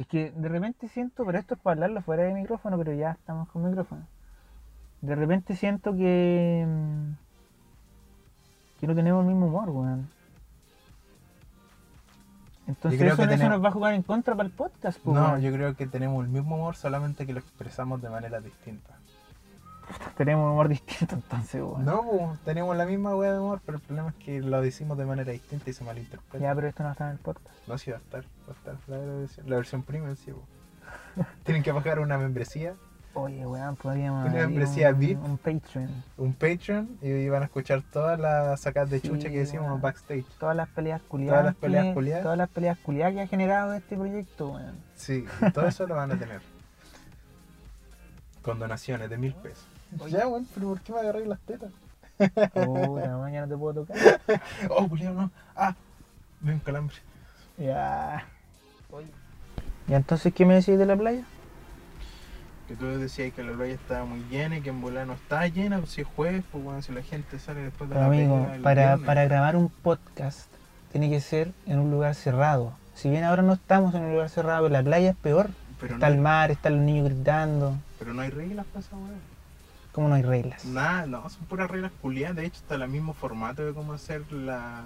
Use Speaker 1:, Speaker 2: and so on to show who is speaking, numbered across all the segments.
Speaker 1: Es que de repente siento, pero esto es para hablarlo fuera de micrófono, pero ya estamos con micrófono. De repente siento que. mm, que no tenemos el mismo humor, weón. Entonces eso,
Speaker 2: que
Speaker 1: eso
Speaker 2: tenemos-
Speaker 1: nos va a jugar en contra para el podcast, pues,
Speaker 2: No,
Speaker 1: weón.
Speaker 2: yo creo que tenemos el mismo humor, solamente que lo expresamos de manera distinta.
Speaker 1: Tenemos un humor distinto entonces, weón.
Speaker 2: No, pues, tenemos la misma wea de humor, pero el problema es que lo decimos de manera distinta y se malinterpreta.
Speaker 1: Ya, pero esto no está en el podcast.
Speaker 2: No, sí va a estar, va a estar la versión, la versión premium, sí, po. Tienen que pagar una membresía,
Speaker 1: Oye, weón, podríamos.
Speaker 2: Una membresía
Speaker 1: un,
Speaker 2: VIP.
Speaker 1: Un Patreon.
Speaker 2: un Patreon, y van a escuchar todas las sacadas de
Speaker 1: Sí,
Speaker 2: chucha que decimos
Speaker 1: weón.
Speaker 2: backstage.
Speaker 1: Todas las peleas culiadas.
Speaker 2: Todas las peleas culiadas.
Speaker 1: Todas las peleas culiadas que ha generado este proyecto, weón.
Speaker 2: Sí, todo eso lo van a tener. Con donaciones de mil pesos.
Speaker 1: Oye.
Speaker 2: Weón, pero ¿por qué me agarré las tetas?
Speaker 1: Puta, mañana no te puedo tocar.
Speaker 2: Oh, Julián, no. Ah, me un calambre.
Speaker 1: Ya. ¿Y entonces qué me decís de la playa?
Speaker 2: Que tú decías que la playa estaba muy llena y que en volar no está llena, pues si es jueves, pues bueno, si la gente sale después de
Speaker 1: Pero
Speaker 2: la
Speaker 1: amigo,
Speaker 2: el
Speaker 1: para,
Speaker 2: viernes.
Speaker 1: para grabar un podcast tiene que ser en un lugar cerrado. Si bien ahora no estamos en un lugar cerrado, pero la playa es peor.
Speaker 2: pero,
Speaker 1: Está
Speaker 2: no,
Speaker 1: el mar, están los niños gritando.
Speaker 2: pero no hay reglas para esa weá.
Speaker 1: ¿Cómo no hay reglas?
Speaker 2: Nada, no, son puras reglas culiadas. De hecho, está el mismo formato de cómo hacer la,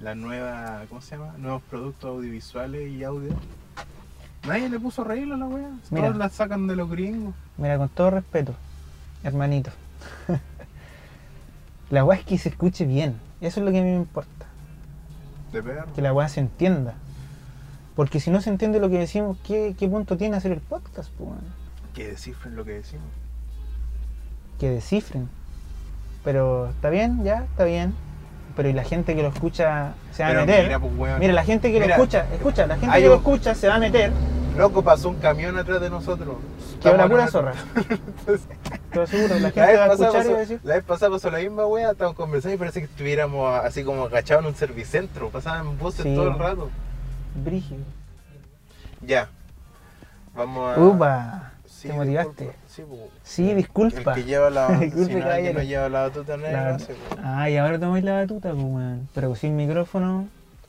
Speaker 2: la nueva, ¿cómo se llama? Nuevos productos audiovisuales y audio. Nadie le puso reglas a la weá.
Speaker 1: Mira.
Speaker 2: Todos las sacan de los gringos.
Speaker 1: Mira, con todo respeto, hermanito. la weá es que se escuche bien. Eso es lo que a mí me importa.
Speaker 2: De perro.
Speaker 1: Que la weá se entienda. Porque si no se entiende lo que decimos, ¿qué, qué punto tiene hacer el podcast? po, weón?
Speaker 2: Que descifren lo que decimos.
Speaker 1: Que descifren. Pero está bien, ya, está bien. Pero y la gente que lo escucha se va
Speaker 2: Pero
Speaker 1: a meter.
Speaker 2: mira,
Speaker 1: Mira,
Speaker 2: pues, weón.
Speaker 1: la gente que
Speaker 2: Mira,
Speaker 1: lo escucha, escucha, la gente que lo escucha se va a meter.
Speaker 2: Loco, pasó un camión atrás de nosotros.
Speaker 1: Que la
Speaker 2: Estamos
Speaker 1: pura zorra. Te lo aseguro, la
Speaker 2: La
Speaker 1: gente
Speaker 2: vez,
Speaker 1: va a
Speaker 2: pasada
Speaker 1: escuchar y va a
Speaker 2: pasó,
Speaker 1: decir.
Speaker 2: la vez pasada pasó la misma wea, estábamos conversando y parece que estuviéramos así como agachados en un servicentro, pasaban voces
Speaker 1: Sí.
Speaker 2: todo el rato.
Speaker 1: Brígido.
Speaker 2: Ya. Vamos a.
Speaker 1: Upa,
Speaker 2: Sí,
Speaker 1: te motivaste.
Speaker 2: disculpa. Sí,
Speaker 1: Sí,
Speaker 2: El
Speaker 1: disculpa.
Speaker 2: que lleva la. Si no, no lleva la batuta negra,
Speaker 1: La-. Ah, y ahora tomáis la batuta, pues, weón. Pero sin micrófono,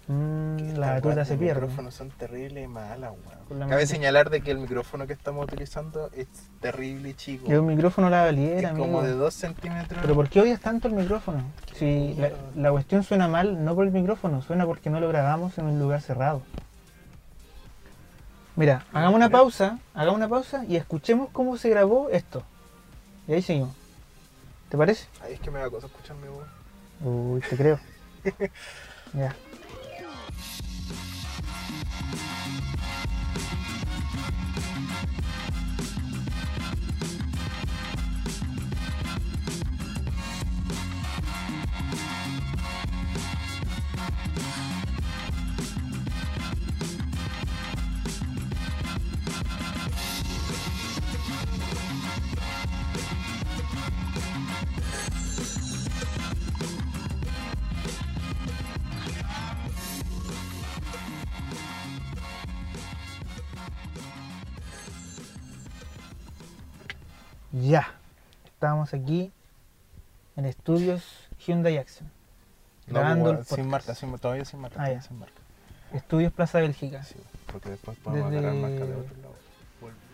Speaker 1: mm,
Speaker 2: Que
Speaker 1: la batuta se
Speaker 2: de
Speaker 1: pierde.
Speaker 2: micrófonos son terribles y malas, weón. Cabe señalar de que el micrófono que estamos utilizando es terrible y chico.
Speaker 1: Que un micrófono la
Speaker 2: es
Speaker 1: valiera,
Speaker 2: como
Speaker 1: amigo.
Speaker 2: de 2 centímetros.
Speaker 1: Pero ¿por qué odias tanto el micrófono? Si la,
Speaker 2: mierda.
Speaker 1: la cuestión suena mal, no por el micrófono, suena porque no lo grabamos en un lugar cerrado. Mira, hagamos una pausa, hagamos una pausa y escuchemos cómo se grabó esto. Y ahí seguimos. ¿Te parece?
Speaker 2: Ay, es que me da cosa escuchar mi voz.
Speaker 1: Uy, te creo. ya. Ya. Estamos aquí en estudios Hyundai Accent.
Speaker 2: No,
Speaker 1: Grabando el
Speaker 2: sin marca, sin, todavía sin marca.
Speaker 1: Ah,
Speaker 2: todavía sin marca.
Speaker 1: Estudios Plaza Bélgica.
Speaker 2: Sí, porque después podemos
Speaker 1: Desde-
Speaker 2: agarrar marca de otro lado.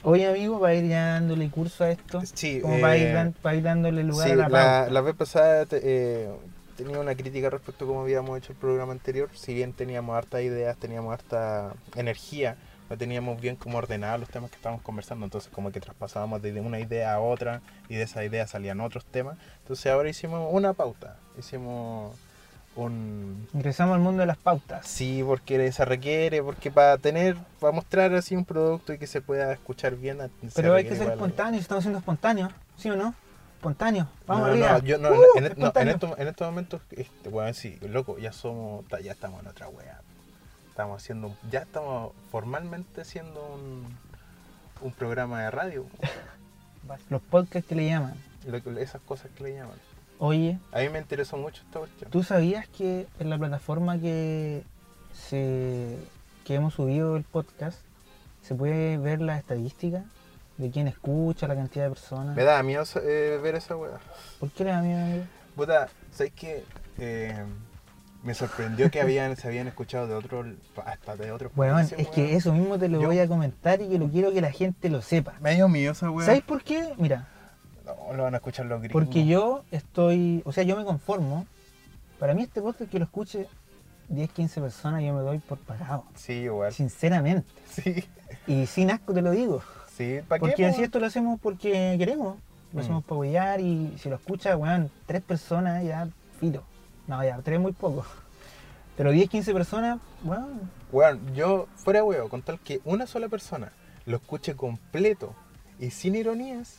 Speaker 1: Oye, amigo, para ir ya dándole curso a esto,
Speaker 2: Sí,
Speaker 1: como para, ir
Speaker 2: eh,
Speaker 1: dan- para ir dándole lugar
Speaker 2: sí,
Speaker 1: a la
Speaker 2: la, la vez pasada te- eh, tenía una crítica respecto a cómo habíamos hecho el programa anterior. Si bien teníamos hartas ideas, teníamos harta energía, no teníamos bien como ordenados los temas que estábamos conversando. Entonces, como que traspasábamos de una idea a otra y de esa idea salían otros temas. Entonces, ahora hicimos una pauta. Hicimos un.
Speaker 1: Ingresamos al mundo de las pautas.
Speaker 2: Sí, porque se requiere, porque para tener, para mostrar así un producto y que se pueda escuchar bien.
Speaker 1: Pero hay que ser espontáneos, estamos siendo espontáneos, ¿sí o no? Espontáneos, vamos
Speaker 2: no,
Speaker 1: arriba.
Speaker 2: no, yo no,
Speaker 1: Uh,
Speaker 2: en, en- no, en
Speaker 1: espontáneo.
Speaker 2: estos, en estos momentos, este, sí, loco, ya somos, ya estamos en otra wea. Estamos haciendo, ya estamos formalmente haciendo un, un programa de radio.
Speaker 1: Los podcasts que le llaman.
Speaker 2: lo esas cosas que le llaman.
Speaker 1: Oye,
Speaker 2: A mí me interesó mucho esta cuestión.
Speaker 1: ¿tú sabías que en la plataforma que, se, que hemos subido el podcast se puede ver la estadística de quién escucha, la cantidad de personas?
Speaker 2: Me da miedo eh, ver esa wea.
Speaker 1: ¿Por qué le da miedo?
Speaker 2: Puta, ¿sabes qué? Eh, Me sorprendió que habían, se habían escuchado de otros, hasta de otros
Speaker 1: Weón,
Speaker 2: países,
Speaker 1: es que eso mismo te lo
Speaker 2: Yo-
Speaker 1: voy a comentar y que lo quiero que la gente lo sepa.
Speaker 2: Medio mío esa weón.
Speaker 1: ¿Sabes por qué? Mira,
Speaker 2: No, lo van a escuchar los gringos.
Speaker 1: porque yo estoy, o sea, yo me conformo. Para mí este podcast que lo escuche 10, 15 personas, yo me doy por pagado.
Speaker 2: Sí, igual.
Speaker 1: Sinceramente.
Speaker 2: Sí,
Speaker 1: Y sin asco te lo digo.
Speaker 2: sí. ¿Para qué?
Speaker 1: Porque
Speaker 2: po?
Speaker 1: si esto lo hacemos porque queremos. Lo
Speaker 2: Mm.
Speaker 1: hacemos para apoyar y si lo escucha, weón, tres personas ya, filo. No, ya, tres muy poco. Pero 10, 15 personas, weón,
Speaker 2: Weón, yo, fuera huevo, con tal que una sola persona lo escuche completo y sin ironías,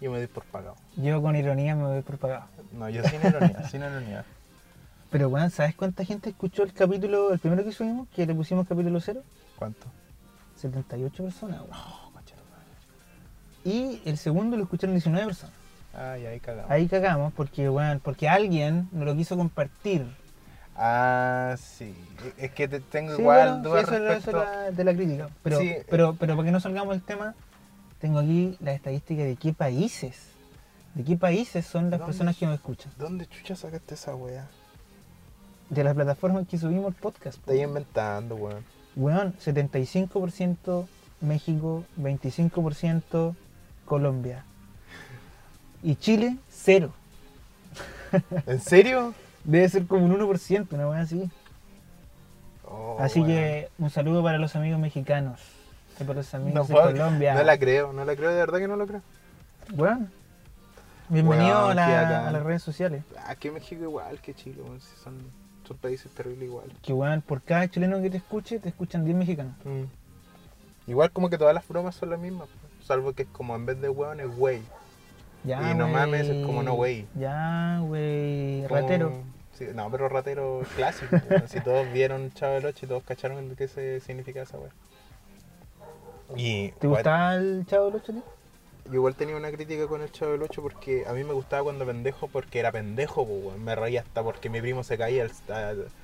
Speaker 2: yo me doy por pagado.
Speaker 1: yo con ironía me doy por pagado.
Speaker 2: No, yo sin ironía, sin ironía.
Speaker 1: Pero weón, ¿sabes cuánta gente escuchó el capítulo, el primero que subimos, que le pusimos capítulo cero?
Speaker 2: ¿Cuánto?
Speaker 1: 78 personas, weón.
Speaker 2: Oh.
Speaker 1: Y el segundo lo escucharon 19 personas.
Speaker 2: Ay, ahí cagamos.
Speaker 1: Ahí cagamos porque, weón, porque alguien no lo quiso compartir.
Speaker 2: Ah, sí. Es que te- tengo
Speaker 1: Sí,
Speaker 2: igual
Speaker 1: bueno,
Speaker 2: dudas
Speaker 1: sí, eso, eso
Speaker 2: respecto...
Speaker 1: es la- de la crítica. Pero,
Speaker 2: Sí.
Speaker 1: pero, pero para que no salgamos del tema, tengo aquí la estadística de qué países, de qué países son las personas que nos escuchan.
Speaker 2: ¿Dónde chucha sacaste esa wea?
Speaker 1: De las plataformas que subimos el podcast. po.
Speaker 2: Estás inventando, weón.
Speaker 1: Weón, 75% México, 25% Colombia. Y Chile, cero.
Speaker 2: ¿En serio?
Speaker 1: Debe ser como un 1%, una weá así.
Speaker 2: Oh,
Speaker 1: así que un saludo para los amigos mexicanos. Y para los amigos
Speaker 2: No
Speaker 1: de Colombia.
Speaker 2: No la creo, no la creo, de verdad que no lo creo.
Speaker 1: Bueno, bienvenido a, la- las redes sociales.
Speaker 2: Ah, que México igual que Chile, son, son países terribles igual.
Speaker 1: Que weón, por cada chileno que te escuche, te escuchan 10 mexicanos.
Speaker 2: Mm. Igual como que todas las bromas son las mismas, salvo que es como en vez de weón es wey.
Speaker 1: Ya,
Speaker 2: Y no
Speaker 1: güey.
Speaker 2: mames, es como no, güey.
Speaker 1: Ya, güey. Ratero.
Speaker 2: sí, no, pero ratero clásico. si todos vieron Chavo del 8 y todos cacharon qué se significa esa weá.
Speaker 1: ¿Te gustaba el chavo del 8
Speaker 2: yo igual tenía una crítica con el Chavo del 8 porque a mí me gustaba cuando pendejo porque era pendejo, pues, me reía hasta porque mi primo se caía,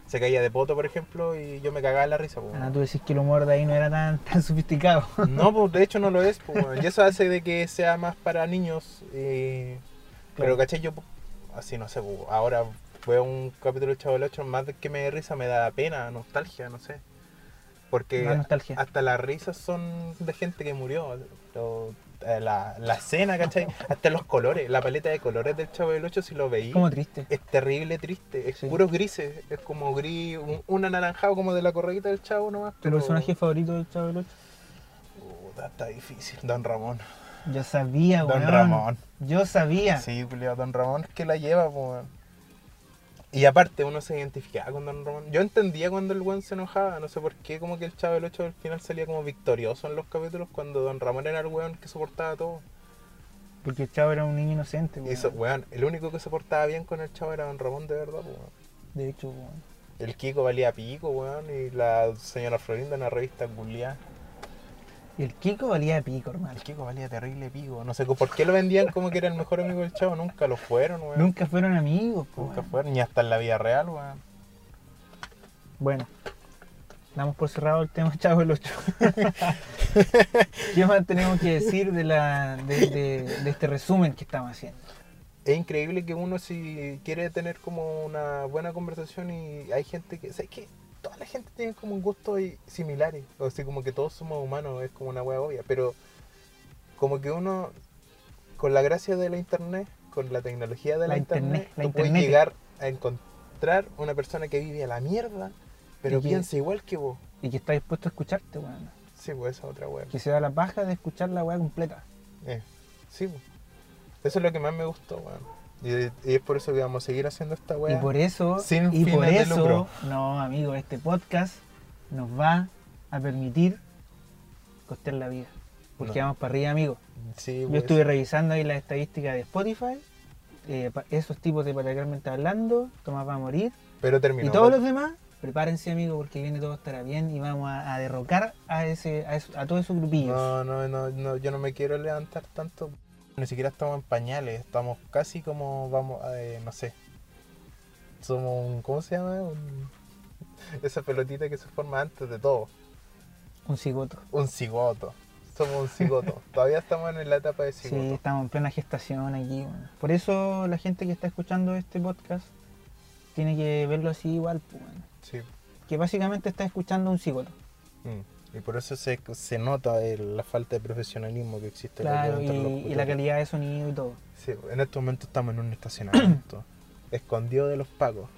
Speaker 2: se caía de poto, por ejemplo, y yo me cagaba en la risa. pues,
Speaker 1: Ah, tú decís que el humor de ahí no era tan, tan sofisticado.
Speaker 2: No, pues de hecho no lo es, pues, y eso hace de que sea más para niños. y- Pero
Speaker 1: Claro.
Speaker 2: caché, yo así no sé, pues, ahora veo un capítulo de Chavo del 8, más de que me dé risa me da pena, nostalgia, no sé. Porque hasta las risas son de gente que murió. eh, la, la escena, ¿cachai? Hasta los colores, la paleta de colores del Chavo del 8, si lo veí,
Speaker 1: Como triste.
Speaker 2: es terrible, triste. Es
Speaker 1: Sí.
Speaker 2: puros grises. Es como gris, un, un anaranjado como de la correguita del Chavo nomás.
Speaker 1: ¿Tu
Speaker 2: pero-
Speaker 1: personaje favorito del chavo del 8?
Speaker 2: Puta, está difícil. Don Ramón.
Speaker 1: Yo sabía,
Speaker 2: Don
Speaker 1: weón.
Speaker 2: Ramón.
Speaker 1: Yo sabía.
Speaker 2: Sí, Julio, Don Ramón es que la lleva, pues. weón. Y aparte uno se identificaba con Don Ramón. Yo entendía cuando el weón se enojaba, no sé por qué, como que el Chavo del 8 al final salía como victorioso en los capítulos cuando Don Ramón era el weón que soportaba todo.
Speaker 1: Porque el chavo era un niño inocente, weón.
Speaker 2: eso, weón, el único que se portaba bien con el Chavo era Don Ramón de verdad, pues. weón.
Speaker 1: De hecho, weón.
Speaker 2: El Kiko valía pico, weón, y la señora Florinda en la revista Culiá.
Speaker 1: Y el Kiko valía de pico, hermano.
Speaker 2: El Kiko valía terrible pico. No sé por qué lo vendían como que era el mejor amigo del Chavo. Nunca lo fueron, weón.
Speaker 1: Nunca fueron amigos, po,
Speaker 2: Nunca
Speaker 1: weón.
Speaker 2: fueron, ni hasta en la vida real, weón.
Speaker 1: Bueno, damos por cerrado el tema Chavo del 8. ¿Qué más tenemos que decir de, la, de, de- de este resumen que estamos haciendo?
Speaker 2: Es increíble que uno si quiere tener como una buena conversación y hay gente que... ¿Sabes qué? Toda la gente tiene como un gusto y- similares. O sea, como que todos somos humanos, es como una hueá obvia. Pero como que uno, con la gracia de la internet, con la tecnología de la,
Speaker 1: La internet, la
Speaker 2: tú puedes
Speaker 1: internet.
Speaker 2: llegar a encontrar una persona que vive a la mierda, pero
Speaker 1: Y que-
Speaker 2: piensa igual que vos.
Speaker 1: Y que está dispuesto a escucharte, weón.
Speaker 2: Sí, pues esa otra hueá.
Speaker 1: Que se da la paja de escuchar la weá completa.
Speaker 2: Eh, sí, pues. Eso es lo que más me gustó, weón. Y, y es por eso que vamos a seguir haciendo esta weá.
Speaker 1: Y por eso,
Speaker 2: Sin
Speaker 1: y por eso,
Speaker 2: lucro.
Speaker 1: no, amigo, este podcast nos va a permitir costear la vida. Porque
Speaker 2: No.
Speaker 1: vamos para arriba, amigo.
Speaker 2: Sí,
Speaker 1: Yo
Speaker 2: pues.
Speaker 1: estuve revisando ahí las estadísticas de Spotify. eh, esos tipos de Patacarmente hablando, Tomás va a morir.
Speaker 2: Pero terminó.
Speaker 1: Y todos los demás, prepárense, amigo, porque viene todo estará bien y vamos a, a derrocar a ese a, eso- a todos esos grupillos.
Speaker 2: No, no, no, no, yo no me quiero levantar tanto. Ni siquiera estamos en pañales, estamos casi como, vamos, eh, no sé. Somos un, ¿cómo se llama? Un- esa pelotita que se forma antes de todo.
Speaker 1: Un cigoto.
Speaker 2: Un cigoto. Somos un cigoto. Todavía estamos en la etapa de
Speaker 1: Sí,
Speaker 2: cigoto.
Speaker 1: estamos en plena gestación aquí. bueno. Por eso la gente que está escuchando este podcast tiene que verlo así igual, pues, weón.
Speaker 2: Sí.
Speaker 1: que básicamente está escuchando a un psicólogo.
Speaker 2: Mm. Y por eso se, se nota el- la falta de profesionalismo que existe
Speaker 1: Claro, y, y la calidad de sonido y todo.
Speaker 2: Sí, en este momento estamos en un estacionamiento, escondido de los pagos.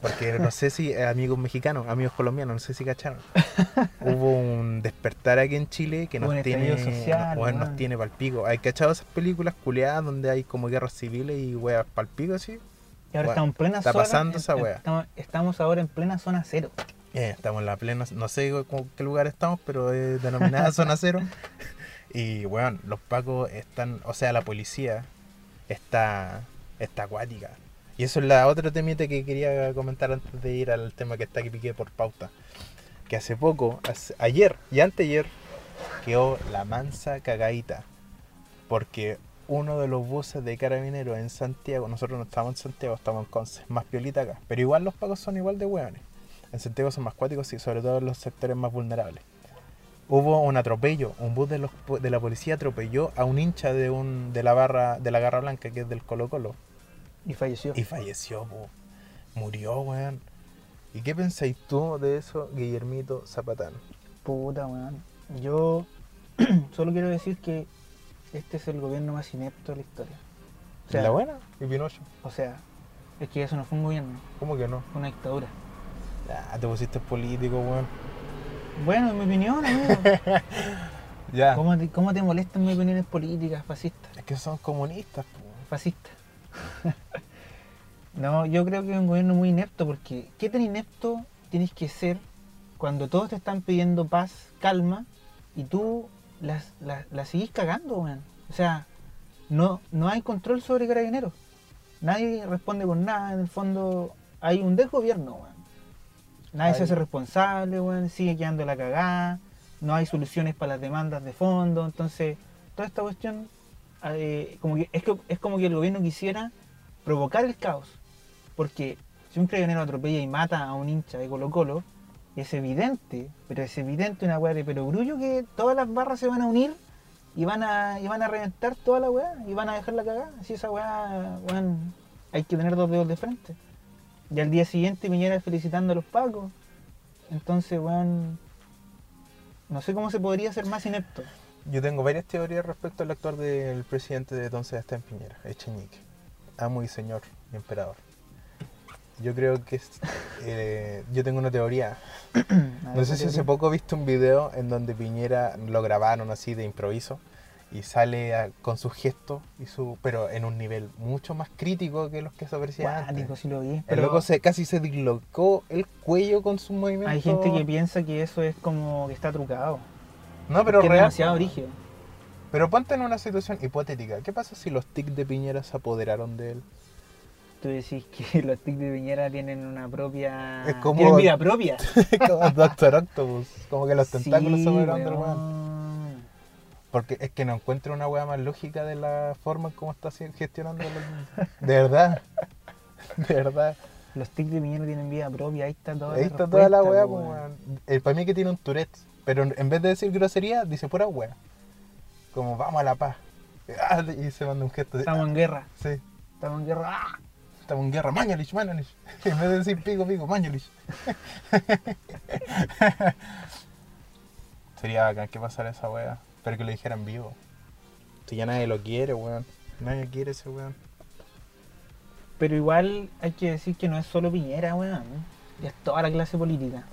Speaker 2: Porque no sé si, eh, amigos mexicanos, amigos colombianos, no sé si cacharon. Hubo un despertar aquí en Chile que nos tiene,
Speaker 1: social,
Speaker 2: nos
Speaker 1: weón.
Speaker 2: tiene palpico. ¿Hay cachado esas películas culeadas donde hay como guerras civiles y weas palpico así?
Speaker 1: Y ahora
Speaker 2: Bueno,
Speaker 1: estamos en plena
Speaker 2: está
Speaker 1: zona.
Speaker 2: pasando esa wea.
Speaker 1: Estamos, estamos ahora en plena zona cero.
Speaker 2: Eh, estamos en la plena, no sé con qué lugar estamos, pero es denominada zona cero. Y bueno, los pacos están, o sea, la policía está, está acuática. Y eso es la otra temita que quería comentar antes de ir al tema que está aquí piqué por pauta. Que hace poco, hace- ayer y anteayer, quedó la mansa cagadita. Porque uno de los buses de carabineros en Santiago, nosotros no estamos en Santiago, estamos en Conce, más piolita acá. Pero igual los pacos son igual de hueones. En Santiago son más cuáticos y sobre todo en los sectores más vulnerables. Hubo un atropello, un bus de, los, de la policía atropelló a un hincha de, un, de la barra de la Garra Blanca, que es del Colo Colo,
Speaker 1: Y falleció.
Speaker 2: y falleció, po. murió, weón. ¿Y qué pensáis tú de eso, Guillermito Zapatán?
Speaker 1: Puta, weón. Yo solo quiero decir que este es el gobierno más inepto de la historia. O sea,
Speaker 2: ¿La buena? ¿Y Pinocho?
Speaker 1: o sea, es que eso no fue un gobierno,
Speaker 2: ¿Cómo que no?
Speaker 1: fue una dictadura.
Speaker 2: Ah, te pusiste político, weón.
Speaker 1: Bueno, en mi opinión, amigo.
Speaker 2: Ya.
Speaker 1: ¿Cómo te, cómo te molestan mis opiniones políticas, fascistas?
Speaker 2: Es que son comunistas, po.
Speaker 1: Fascistas. no, yo creo que es un gobierno muy inepto porque ¿qué tan inepto tienes que ser cuando todos te están pidiendo paz, calma y tú las, las, las seguís cagando, weón? O sea, no, no hay control sobre carabineros. Nadie responde por nada, en el fondo hay un desgobierno, weón. Nadie se hace responsable, sigue quedando la cagada, no hay soluciones para las demandas de fondo, entonces toda esta cuestión eh, como que, es, que, es como que el gobierno quisiera provocar el caos, porque si un carabinero atropella y mata a un hincha de Colo Colo, es evidente, pero es evidente una weá de perogrullo que todas las barras se van a unir y van a, y van a reventar toda la weá y van a dejar la cagada. Así esa weá, weón, hay que tener dos dedos de frente. Y al día siguiente Piñera felicitando a los pacos. Entonces, weón, no sé cómo se podría ser más inepto.
Speaker 2: Yo tengo varias teorías respecto al actuar del presidente de entonces Sebastián Piñera, Echeñique. Amo y señor y emperador. Yo creo que es, eh, yo tengo una teoría. No sé si
Speaker 1: ¿qué
Speaker 2: hace poco viste un video en donde Piñera lo grabaron así de improviso y sale a- con sus gestos y su pero en un nivel mucho más crítico que los que se ofrecían antes.
Speaker 1: Sí lo vi.
Speaker 2: El
Speaker 1: pero
Speaker 2: loco se, casi se dislocó el cuello con su movimiento.
Speaker 1: Hay gente que piensa que eso es como que está trucado.
Speaker 2: No, pero
Speaker 1: es
Speaker 2: real.
Speaker 1: demasiado rígido.
Speaker 2: Pero ponte en una situación hipotética. ¿Qué pasa si los tics de Piñera se apoderaron de él?
Speaker 1: Tú decís que los tics de Piñera tienen una propia.
Speaker 2: Es como-
Speaker 1: Tienen vida propia.
Speaker 2: como Doctor Octopus. Como que los tentáculos
Speaker 1: Sí,
Speaker 2: se apoderaron del. Porque es que no encuentro una weá más lógica de la forma en cómo está gestionando los... De verdad. De verdad.
Speaker 1: Los tics de Piñera tienen vida propia. Ahí está toda
Speaker 2: Ahí
Speaker 1: la
Speaker 2: está toda la
Speaker 1: po,
Speaker 2: pues,
Speaker 1: weón.
Speaker 2: weón. para mí que tiene un Tourette. Pero en vez de decir grosería, dice pura weá. Como vamos a la paz. Ah, Y se manda un gesto. de-
Speaker 1: Estamos en guerra.
Speaker 2: Sí.
Speaker 1: Estamos en guerra. ¡Ah!
Speaker 2: Estamos en guerra. Mañalich, Mañalich. En vez de decir pico, pico, Mañalich. Sería bacán que pasara esa wea. Pero que lo dijeran vivo. Si ya nadie lo quiere, weón. Nadie quiere ese weón.
Speaker 1: Pero igual hay que decir que no es solo Piñera, weón. Ya es toda la clase política.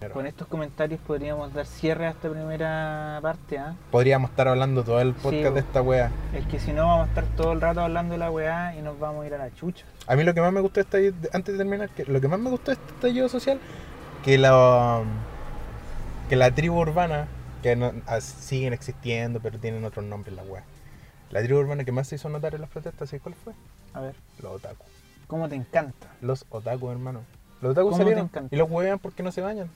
Speaker 2: Pero
Speaker 1: Con estos comentarios podríamos dar cierre a esta primera parte, ¿ah?
Speaker 2: Podríamos estar hablando todo el podcast
Speaker 1: Sí,
Speaker 2: de esta wea.
Speaker 1: Es que si no vamos a estar todo el rato hablando de la weá y nos vamos a ir a la chucha.
Speaker 2: A mí lo que más me gustó de esta, antes de terminar, que lo que más me gustó de este estallido social, que la que la tribu urbana, que no- ah, siguen existiendo, pero tienen otros nombres la wea. La tribu urbana que más se hizo notar en las protestas, ¿sabes cuál fue?
Speaker 1: A ver,
Speaker 2: Los otaku.
Speaker 1: ¿cómo te encanta?
Speaker 2: Los otaku, hermano. Los otaku
Speaker 1: ¿Cómo te
Speaker 2: salieron
Speaker 1: encanta?
Speaker 2: y los huevean porque no se bañan.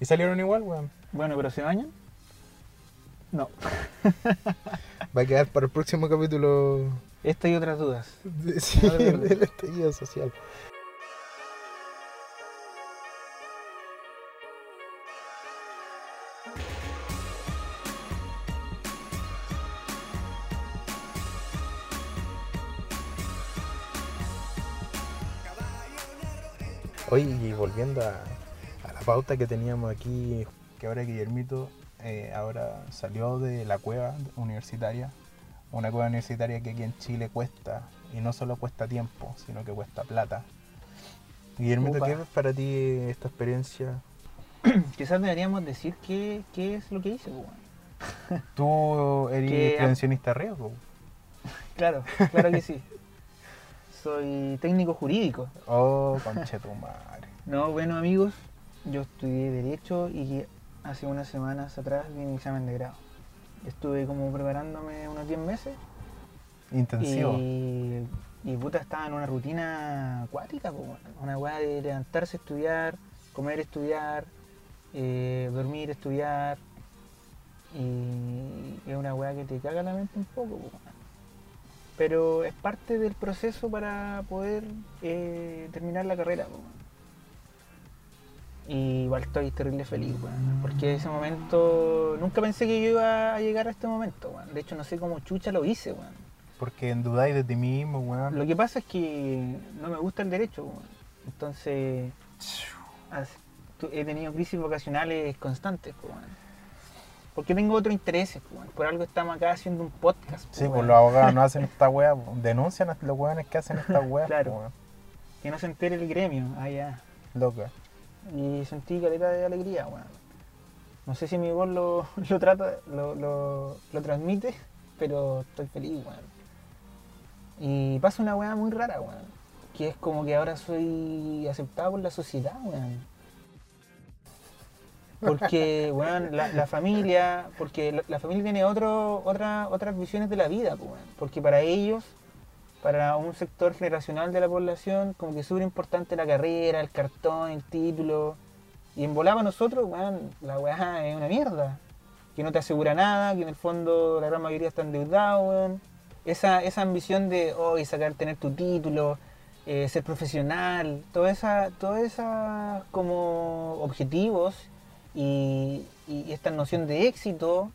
Speaker 2: Y salieron igual, weón.
Speaker 1: Bueno, pero ¿se bañan? No.
Speaker 2: Va a quedar para el próximo capítulo
Speaker 1: Esta y otras dudas.
Speaker 2: sí,
Speaker 1: No preocupes.
Speaker 2: del estallido social. Oye, y volviendo a, a la pauta que teníamos aquí, que ahora Guillermito eh, ahora salió de la cueva universitaria, una cueva universitaria que aquí en Chile cuesta, y no solo cuesta tiempo, sino que cuesta plata. Guillermito,
Speaker 1: Upa.
Speaker 2: ¿qué es para ti esta experiencia?
Speaker 1: Quizás deberíamos decir qué, qué es lo que hice, pues.
Speaker 2: Tú eres prevencionista riesgo.
Speaker 1: Claro, claro que sí. Soy técnico jurídico.
Speaker 2: Oh, conche tu madre.
Speaker 1: No, bueno amigos, yo estudié Derecho y hace unas semanas atrás di mi examen de grado. Estuve como preparándome unos 10 meses
Speaker 2: Intensivo.
Speaker 1: y, y puta estaba en una rutina acuática, weón. una weá de levantarse, estudiar, comer, estudiar, eh, dormir, estudiar. Y es una weá que te caga la mente un poco. Pero es parte del proceso para poder eh, terminar la carrera. po. Y igual estoy terrible feliz, weón, porque ese momento, nunca pensé que yo iba a llegar a este momento, weón. de hecho no sé cómo chucha lo hice. weón.
Speaker 2: Porque dudáis de ti mismo, weón.
Speaker 1: Lo que pasa es que no me gusta el derecho, weón. entonces he tenido crisis vocacionales constantes, weón. Porque tengo otros intereses, pues, por algo estamos acá haciendo un podcast. pues,
Speaker 2: Sí, pues los abogados no hacen esta weá, po. denuncian a los weones que hacen esta weá,
Speaker 1: Claro. que no se entere el gremio, ah ya.
Speaker 2: Loca.
Speaker 1: Y sentí caleta de alegría, weón. No sé si mi voz lo, lo trata, lo, lo, lo transmite, pero estoy feliz, weón. Y pasa una weá muy rara, weón. Que es como que ahora soy aceptado por la sociedad, weón. Porque, weón, la, la familia, porque la, familia tiene otro, otra, otras visiones de la vida, pues. Porque para ellos, para un sector generacional de la población, como que es súper importante la carrera, el cartón, el título. Y en volaba nosotros, weón, la weá es una mierda. Que no te asegura nada, que en el fondo la gran mayoría está endeudado, weón. Esa, esa ambición de hoy sacar, tener tu título, eh, ser profesional, toda esa, todas esas como objetivos y, y esta noción de éxito,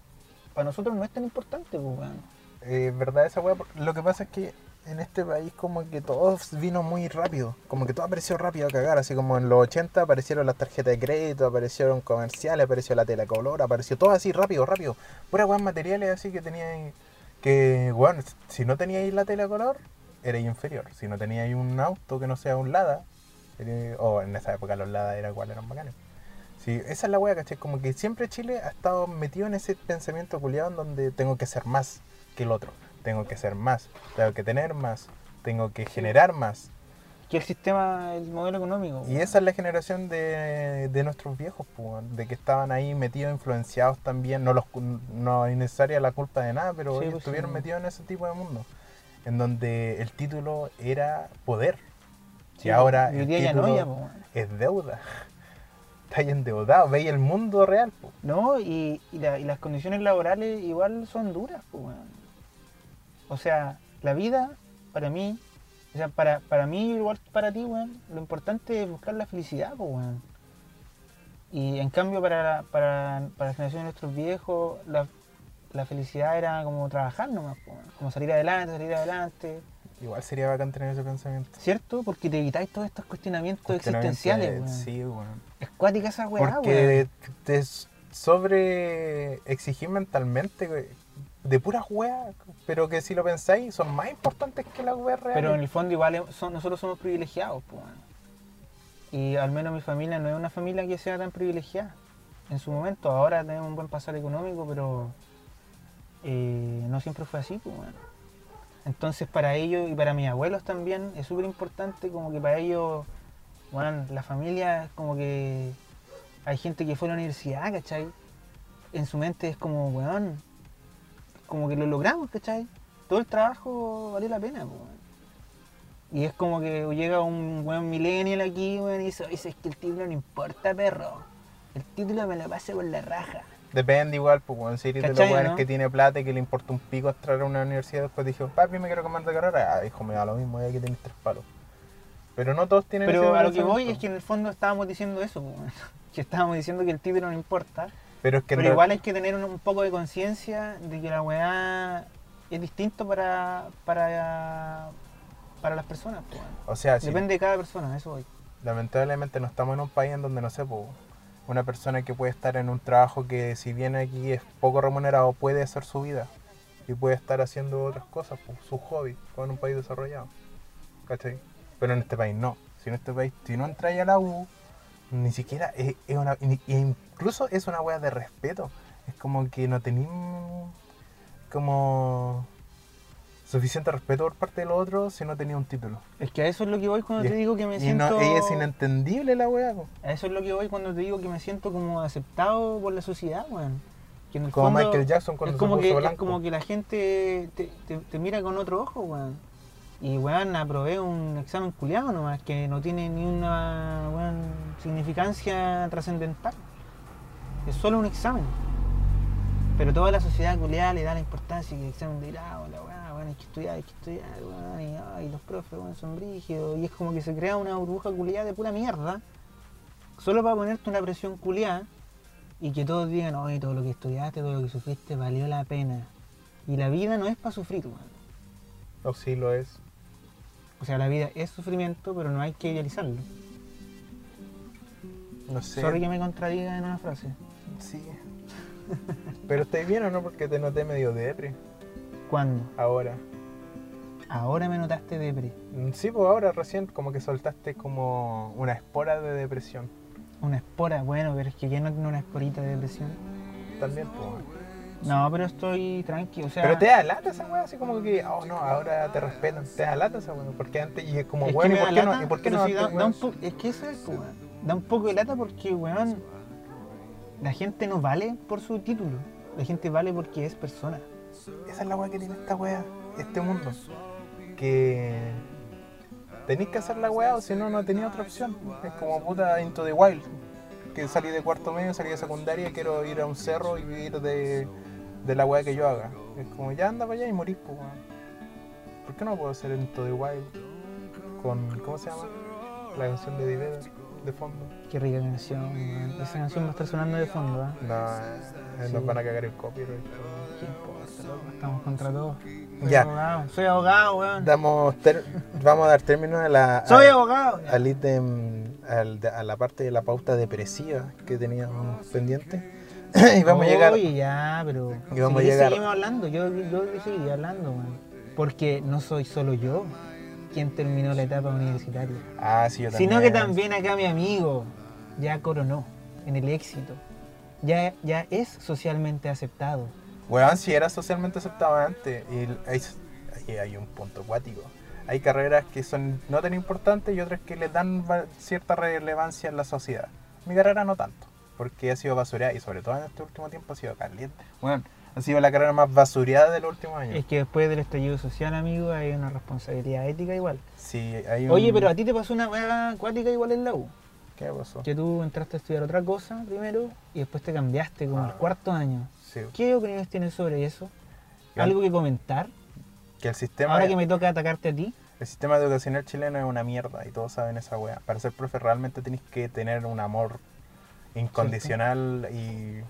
Speaker 1: para nosotros no es tan importante, pues, weón.
Speaker 2: Eh, ¿Verdad esa weá? Lo que pasa es que en este país como que todo vino muy rápido, como que todo apareció rápido a cagar, así como en los 80 aparecieron las tarjetas de crédito, aparecieron comerciales, apareció la telecolor, apareció todo así rápido, rápido. Pura weón materiales así que teníais, que weón, si no teníais la telecolor, erais inferior. Si no teníais un auto que no sea un Lada, erais- o en esa época los Lada era igual, eran bacanes. Sí, esa es la wea, ¿cachai? Como que siempre Chile ha estado metido en ese pensamiento culiado en donde tengo que ser más que el otro. Tengo que ser más, tengo que tener más, tengo que generar más.
Speaker 1: Que el sistema, el modelo económico.
Speaker 2: Y esa es la generación de, de nuestros viejos, pues, de que estaban ahí metidos, influenciados también. No, los, no es necesaria la culpa de nada, pero
Speaker 1: Sí,
Speaker 2: ellos
Speaker 1: pues,
Speaker 2: estuvieron
Speaker 1: sí.
Speaker 2: metidos en ese tipo de mundo. En donde el título era poder.
Speaker 1: Sí,
Speaker 2: y ahora
Speaker 1: y hoy
Speaker 2: el
Speaker 1: ya no,
Speaker 2: título
Speaker 1: ya, pues,
Speaker 2: es deuda. Está ahí endeudado, veis el mundo real. pues.
Speaker 1: No, y, y, la- y las condiciones laborales igual son duras, weón. O sea, la vida, para mí, o sea, para, para mí igual que para ti, weón, lo importante es buscar la felicidad, pues, weón. Y en cambio para, para, para la generación de nuestros viejos, la, la felicidad era como trabajar nomás, weón. como salir adelante, salir adelante,
Speaker 2: Igual sería bacán tener ese pensamiento.
Speaker 1: ¿cierto? Porque te evitáis todos estos cuestionamientos
Speaker 2: Cuestionamiento
Speaker 1: existenciales, weón.
Speaker 2: Sí, weón.
Speaker 1: Es cuática esa weá.
Speaker 2: Porque te sobre exigir mentalmente de puras weas, pero que si lo pensáis son más importantes que las weas reales.
Speaker 1: Pero en el fondo igual son- nosotros somos privilegiados, pues. Y al menos mi familia no es una familia que sea tan privilegiada. En su momento, ahora tenemos un buen pasar económico, pero eh, no siempre fue así, pues. weón. Entonces para ellos y para mis abuelos también es súper importante como que para ellos, bueno, la familia es como que hay gente que fue a la universidad, ¿cachai? En su mente es como, weón, como que lo logramos, ¿cachai? Todo el trabajo valió la pena, pues, weón. Y es como que llega un weón millennial aquí, weón, y dice, oye, es que el título no importa, perro. El título me lo pase por la raja.
Speaker 2: Depende igual, pues weón, si eres de los
Speaker 1: ¿Cachai,
Speaker 2: weones
Speaker 1: no?
Speaker 2: que tiene plata y que le importa un pico entrar a una universidad, después dijo, papi, me quiero comer de carrera. Ah, hijo, me da lo mismo, ya que tienes tres palos. Pero no todos tienen
Speaker 1: Pero
Speaker 2: ese
Speaker 1: a lo que voy es que en el fondo estábamos diciendo eso, pues, que estábamos diciendo que el título no importa.
Speaker 2: Pero es que
Speaker 1: Pero igual hay que tener un, un poco de conciencia de que la weá es distinto para, para, para las personas. pues.
Speaker 2: O sea, si,
Speaker 1: Depende de cada persona, eso voy.
Speaker 2: lamentablemente no estamos en un país en donde, no sé, una persona que puede estar en un trabajo que si bien aquí es poco remunerado, puede hacer su vida y puede estar haciendo otras cosas, po, su hobby, como en un país desarrollado. ¿Cachai? Pero en este país no. Si en este país, si no entráis a la U, ni siquiera es, es una. e incluso es una wea de respeto. Es como que no tenéis como suficiente respeto por parte de los otros si no tenía un título.
Speaker 1: Es que a eso es lo que voy cuando
Speaker 2: Y-
Speaker 1: te digo que me
Speaker 2: Y
Speaker 1: siento.
Speaker 2: no, ella es inentendible la wea. po.
Speaker 1: A eso es lo que voy cuando te digo que me siento como aceptado por la sociedad, weón. Que en el
Speaker 2: Como
Speaker 1: fondo
Speaker 2: Michael Jackson cuando
Speaker 1: es
Speaker 2: se
Speaker 1: como,
Speaker 2: puso
Speaker 1: que, es como que la gente te, te- te mira con otro ojo, weón. Y weón, aprobé un examen culiado nomás, que no tiene ni una weón, significancia trascendental. Es solo un examen. Pero toda la sociedad culiada le da la importancia que el examen de grado, la weá, weón, hay que estudiar, hay que estudiar, weón, y los profes, weón, son brígidos. Y es como que se crea una burbuja culiada de pura mierda, solo para ponerte una presión culiada y que todos digan, oye, todo lo que estudiaste, todo lo que sufriste valió la pena. Y la vida no es para sufrir, weón.
Speaker 2: O sí lo es.
Speaker 1: O sea, la vida es sufrimiento, pero no hay que idealizarlo.
Speaker 2: No sé.
Speaker 1: Sorry que me contradiga en una frase.
Speaker 2: Sí. Pero estáis bien o no? Porque te noté medio depre.
Speaker 1: ¿Cuándo?
Speaker 2: Ahora.
Speaker 1: Ahora me notaste depre.
Speaker 2: Mm, Sí, pues ahora recién como que soltaste como una espora de depresión.
Speaker 1: Una espora, bueno, pero es que ¿quién no tiene una esporita de depresión?
Speaker 2: También, pues.
Speaker 1: No, pero estoy tranquilo, o sea...
Speaker 2: Pero te da lata esa weá, así como que, oh no, ahora te respetan. Te da lata esa weá, porque antes y es como, bueno, ¿y no? ¿Y por qué no?
Speaker 1: sí da- da un
Speaker 2: weón?
Speaker 1: po- es que eso es, weón. Da un poco de lata porque, weón, la gente no vale por su título. La gente vale porque es persona.
Speaker 2: Esa es la weá que tiene esta weá, este mundo. Que tenéis que hacer la weá o si no, no tenía otra opción. Es como puta Into the Wild. Que salí de cuarto medio, salí de secundaria, quiero ir a un cerro y vivir de, de la weá que yo haga. Es como ya anda para allá y morís, pues weón. ¿Por qué no puedo hacer Into the Wild con, ¿cómo se llama? La canción de Diveda de fondo.
Speaker 1: Qué rica canción, weón. Esa canción va a estar sonando de fondo, ¿ah?
Speaker 2: No, eh,
Speaker 1: Sí.
Speaker 2: nos van a cagar el copyright.
Speaker 1: ¿Qué importa? Estamos contra todos. Soy
Speaker 2: Ya.
Speaker 1: abogado, soy abogado, weón.
Speaker 2: Damos vamos a dar término a la.
Speaker 1: Soy
Speaker 2: a-
Speaker 1: abogado.
Speaker 2: al ítem, a la parte de la pauta depresiva que teníamos pendiente. y vamos a llegar.
Speaker 1: Oye, ya, pero.
Speaker 2: Y vamos a
Speaker 1: si
Speaker 2: llegar-
Speaker 1: Seguimos hablando, yo, yo seguiría hablando, weón. Porque no soy solo yo quien terminó la etapa universitaria.
Speaker 2: Ah, sí, yo también.
Speaker 1: Sino que también acá mi amigo ya coronó en el éxito. Ya, ya es socialmente aceptado.
Speaker 2: Weón, si era socialmente aceptado antes. Y hay, hay un punto acuático. Hay carreras que son no tan importantes y otras que le dan cierta relevancia en la sociedad. Mi carrera no tanto, porque ha sido basureada y sobre todo en este último tiempo ha sido caliente. Bueno, ha sido la carrera más basureada de los últimos años.
Speaker 1: Es que después del estallido social, amigo, hay una responsabilidad ética igual.
Speaker 2: Sí, hay un...
Speaker 1: Oye, pero a ti te pasó una weá acuática igual en la U.
Speaker 2: ¿Qué pasó?
Speaker 1: Que tú entraste a estudiar otra cosa primero y después te cambiaste como al
Speaker 2: Ah.
Speaker 1: cuarto año.
Speaker 2: Sí,
Speaker 1: ¿Qué opiniones tienes sobre eso? ¿Algo que comentar?
Speaker 2: que el sistema...
Speaker 1: Ahora que me toca atacarte a ti.
Speaker 2: El sistema educacional chileno es una mierda y todos saben esa wea. Para ser profe realmente tenéis que tener un amor incondicional y,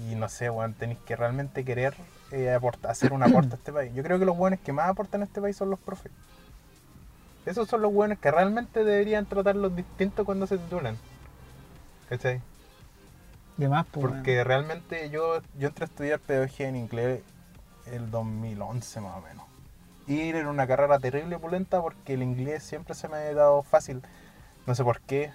Speaker 2: y no sé, weón, tenéis que realmente querer eh, hacer un aporte a este país. Yo creo que los buenos que más aportan a este país son los profes. Esos son los buenos que realmente deberían tratarlos distintos cuando se titulan. ¿Cachai?
Speaker 1: De más, pues,
Speaker 2: Porque realmente yo, yo entré a estudiar pedagogía en inglés el 2011 más o menos. Y era una carrera terrible pulenta porque el inglés siempre se me ha dado fácil. No sé por qué.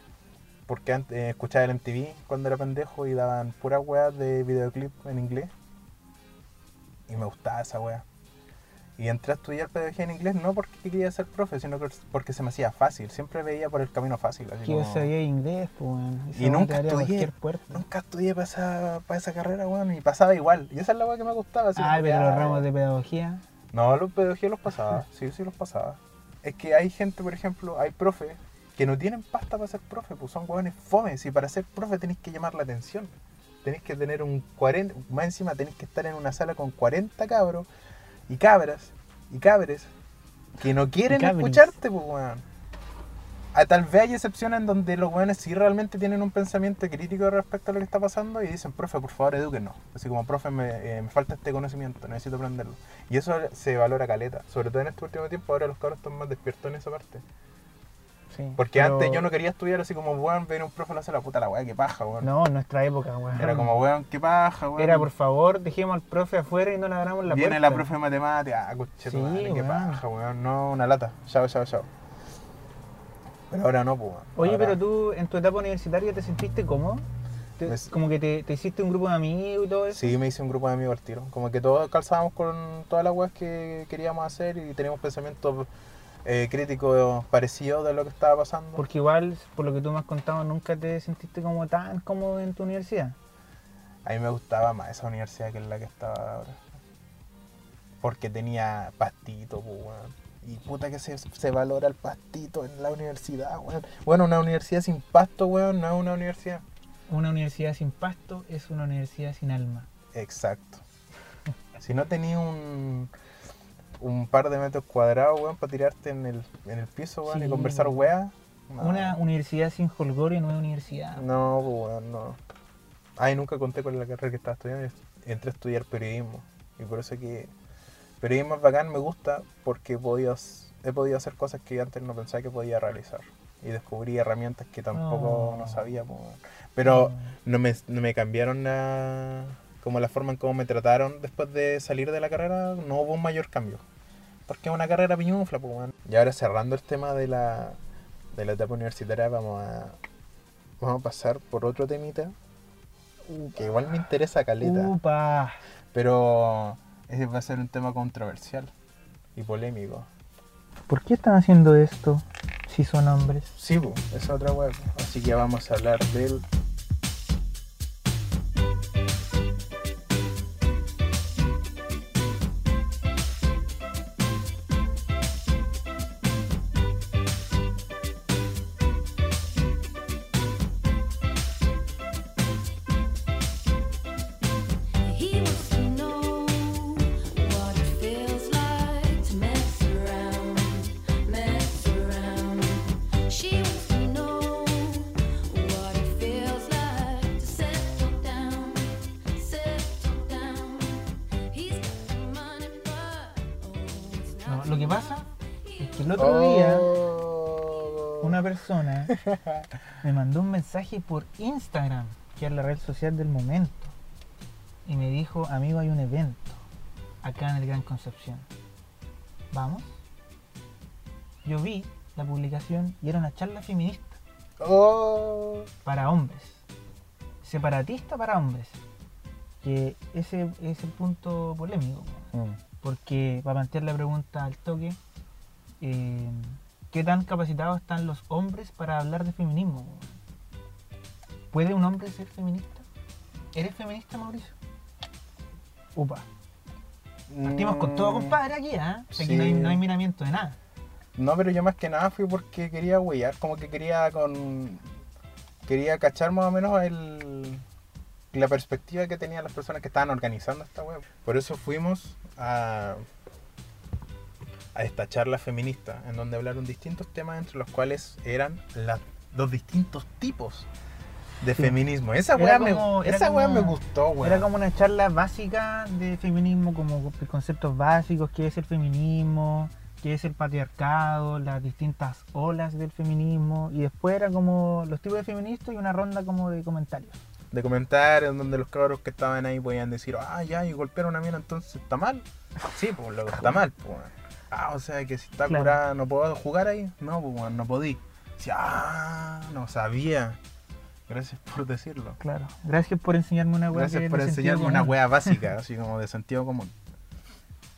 Speaker 2: Porque antes eh, escuchaba el MTV cuando era pendejo y daban puras weas de videoclip en inglés. Y me gustaba esa wea. Y entré a estudiar pedagogía en inglés no porque quería ser profe, sino que- porque se me hacía fácil. Siempre veía por el camino fácil. así
Speaker 1: Que yo
Speaker 2: como-
Speaker 1: sabía inglés, pues,
Speaker 2: Y
Speaker 1: weá
Speaker 2: nunca estudié. Nunca estudié para esa, para esa carrera, weón, y pasaba igual. Y esa es la weá que me gustaba. así como
Speaker 1: pero los
Speaker 2: ah,
Speaker 1: ramos de pedagogía.
Speaker 2: No, los pedagogía los pasaba. Sí, sí los pasaba. Es que hay gente, por ejemplo, hay profes que no tienen pasta para ser profe, pues son hueones fomes. Y para ser profe tenéis que llamar la atención. Tenéis que tener un 40, más encima tenéis que estar en una sala con 40 cabros y cabras y cabres que no quieren escucharte, pues weón. A tal vez hay excepciones en donde los weones sí realmente tienen un pensamiento crítico respecto a lo que está pasando y dicen, profe, por favor, edúquenos. Así como, profe, me, eh, me falta este conocimiento, necesito aprenderlo. Y eso se valora caleta, sobre todo en este último tiempo, ahora los cabros están más despiertos en esa parte.
Speaker 1: Sí,
Speaker 2: Porque
Speaker 1: pero-
Speaker 2: antes yo no quería estudiar así como, weón, ver un profe lo hace la puta la weá, qué paja, weón.
Speaker 1: No, en nuestra época, weón.
Speaker 2: Era como, weón, qué paja, weón.
Speaker 1: Era, por favor, dejemos al profe afuera y no le abramos la
Speaker 2: Viene
Speaker 1: puerta.
Speaker 2: la profe de matemáticas, ah,
Speaker 1: Sí,
Speaker 2: madre, qué paja, weón. No, una lata. Chao, chao, chao. Pero ahora no, pues, weón.
Speaker 1: Oye,
Speaker 2: Ahora-
Speaker 1: pero tú en tu etapa universitaria te sentiste cómodo? Te-
Speaker 2: Me
Speaker 1: como que te, te hiciste un grupo de amigos y todo eso.
Speaker 2: Sí, me hice un grupo de amigos al tiro. Como que todos calzábamos con todas las weas que queríamos hacer y teníamos pensamientos eh, críticos parecidos de lo que estaba pasando.
Speaker 1: Porque igual, por lo que tú me has contado, nunca te sentiste como tan cómodo en tu universidad.
Speaker 2: A mí me gustaba más esa universidad que en la que estaba ahora. Porque tenía pastito, pues, weón. Y puta que se, se valora el pastito en la universidad, weón. Bueno, una universidad sin pasto, weón, no es una universidad.
Speaker 1: Una universidad sin pasto es una universidad sin alma.
Speaker 2: Exacto. Si no tenías un, un par de metros cuadrados, weón, para tirarte en el, en el piso, weón,
Speaker 1: Sí,
Speaker 2: y conversar,
Speaker 1: weón.
Speaker 2: weá. no.
Speaker 1: Una universidad sin holgorio no es universidad.
Speaker 2: No, pues, weón, no. Ay, nunca conté con la carrera que estaba estudiando. Entré a estudiar periodismo. Y por eso que periodismo es bacán, me gusta, porque he podido, he podido hacer cosas que antes no pensaba que podía realizar. Y descubrí herramientas que tampoco
Speaker 1: Oh.
Speaker 2: no sabía. pues, weón. Pero
Speaker 1: Mm.
Speaker 2: no me, no me cambiaron la, como la forma en cómo me trataron después de salir de la carrera, no hubo un mayor cambio. Porque es una carrera piñufla, pues, weón. Y ahora cerrando el tema de la, de la etapa universitaria, vamos a, vamos a pasar por otro temita que igual me interesa caleta,
Speaker 1: Upa.
Speaker 2: pero ese va a ser un tema controversial y polémico.
Speaker 1: ¿Por qué están haciendo esto si son hombres?
Speaker 2: Sí, pues, es otra web. Así que vamos a hablar del
Speaker 1: persona me mandó un mensaje por Instagram, que es la red social del momento, y me dijo, amigo, hay un evento acá en el Gran Concepción. ¿Vamos? Yo vi la publicación y era una charla feminista
Speaker 2: Oh.
Speaker 1: para hombres, separatista para hombres, que ese es el punto polémico.
Speaker 2: Mm.
Speaker 1: Porque para plantear la pregunta al toque, eh, ¿qué tan capacitados están los hombres para hablar de feminismo? ¿Puede un hombre ser feminista? ¿Eres feminista, Mauricio? Upa. Partimos con todo,
Speaker 2: Mm.
Speaker 1: compadre, aquí, ¿ah? Aquí
Speaker 2: Sí.
Speaker 1: no, hay, no hay miramiento de nada.
Speaker 2: No, pero yo más que nada fui porque quería huellar, como que quería con. Quería cachar más o menos el, la perspectiva que tenían las personas que estaban organizando esta web. Por eso fuimos a, a esta charla feminista, en donde hablaron distintos temas, entre los cuales eran las, los distintos tipos de
Speaker 1: Sí.
Speaker 2: feminismo. Esa weá me, esa weá
Speaker 1: como-
Speaker 2: me gustó, weón.
Speaker 1: Era como una charla básica de feminismo, como conceptos básicos, qué es el feminismo, qué es el patriarcado, las distintas olas del feminismo, y después era como los tipos de feministas y una ronda como de comentarios.
Speaker 2: de comentarios donde los cabros que estaban ahí podían decir, ah, ya, y golpear a mina entonces está mal. Sí, pues lo está mal, pues. Ah, o sea que si está
Speaker 1: Claro.
Speaker 2: curada no puedo jugar ahí. No, pues no podí. Ah, no sabía. Gracias por decirlo.
Speaker 1: Claro. Gracias por enseñarme una que
Speaker 2: Gracias por enseñarme una wea básica, así como de sentido común.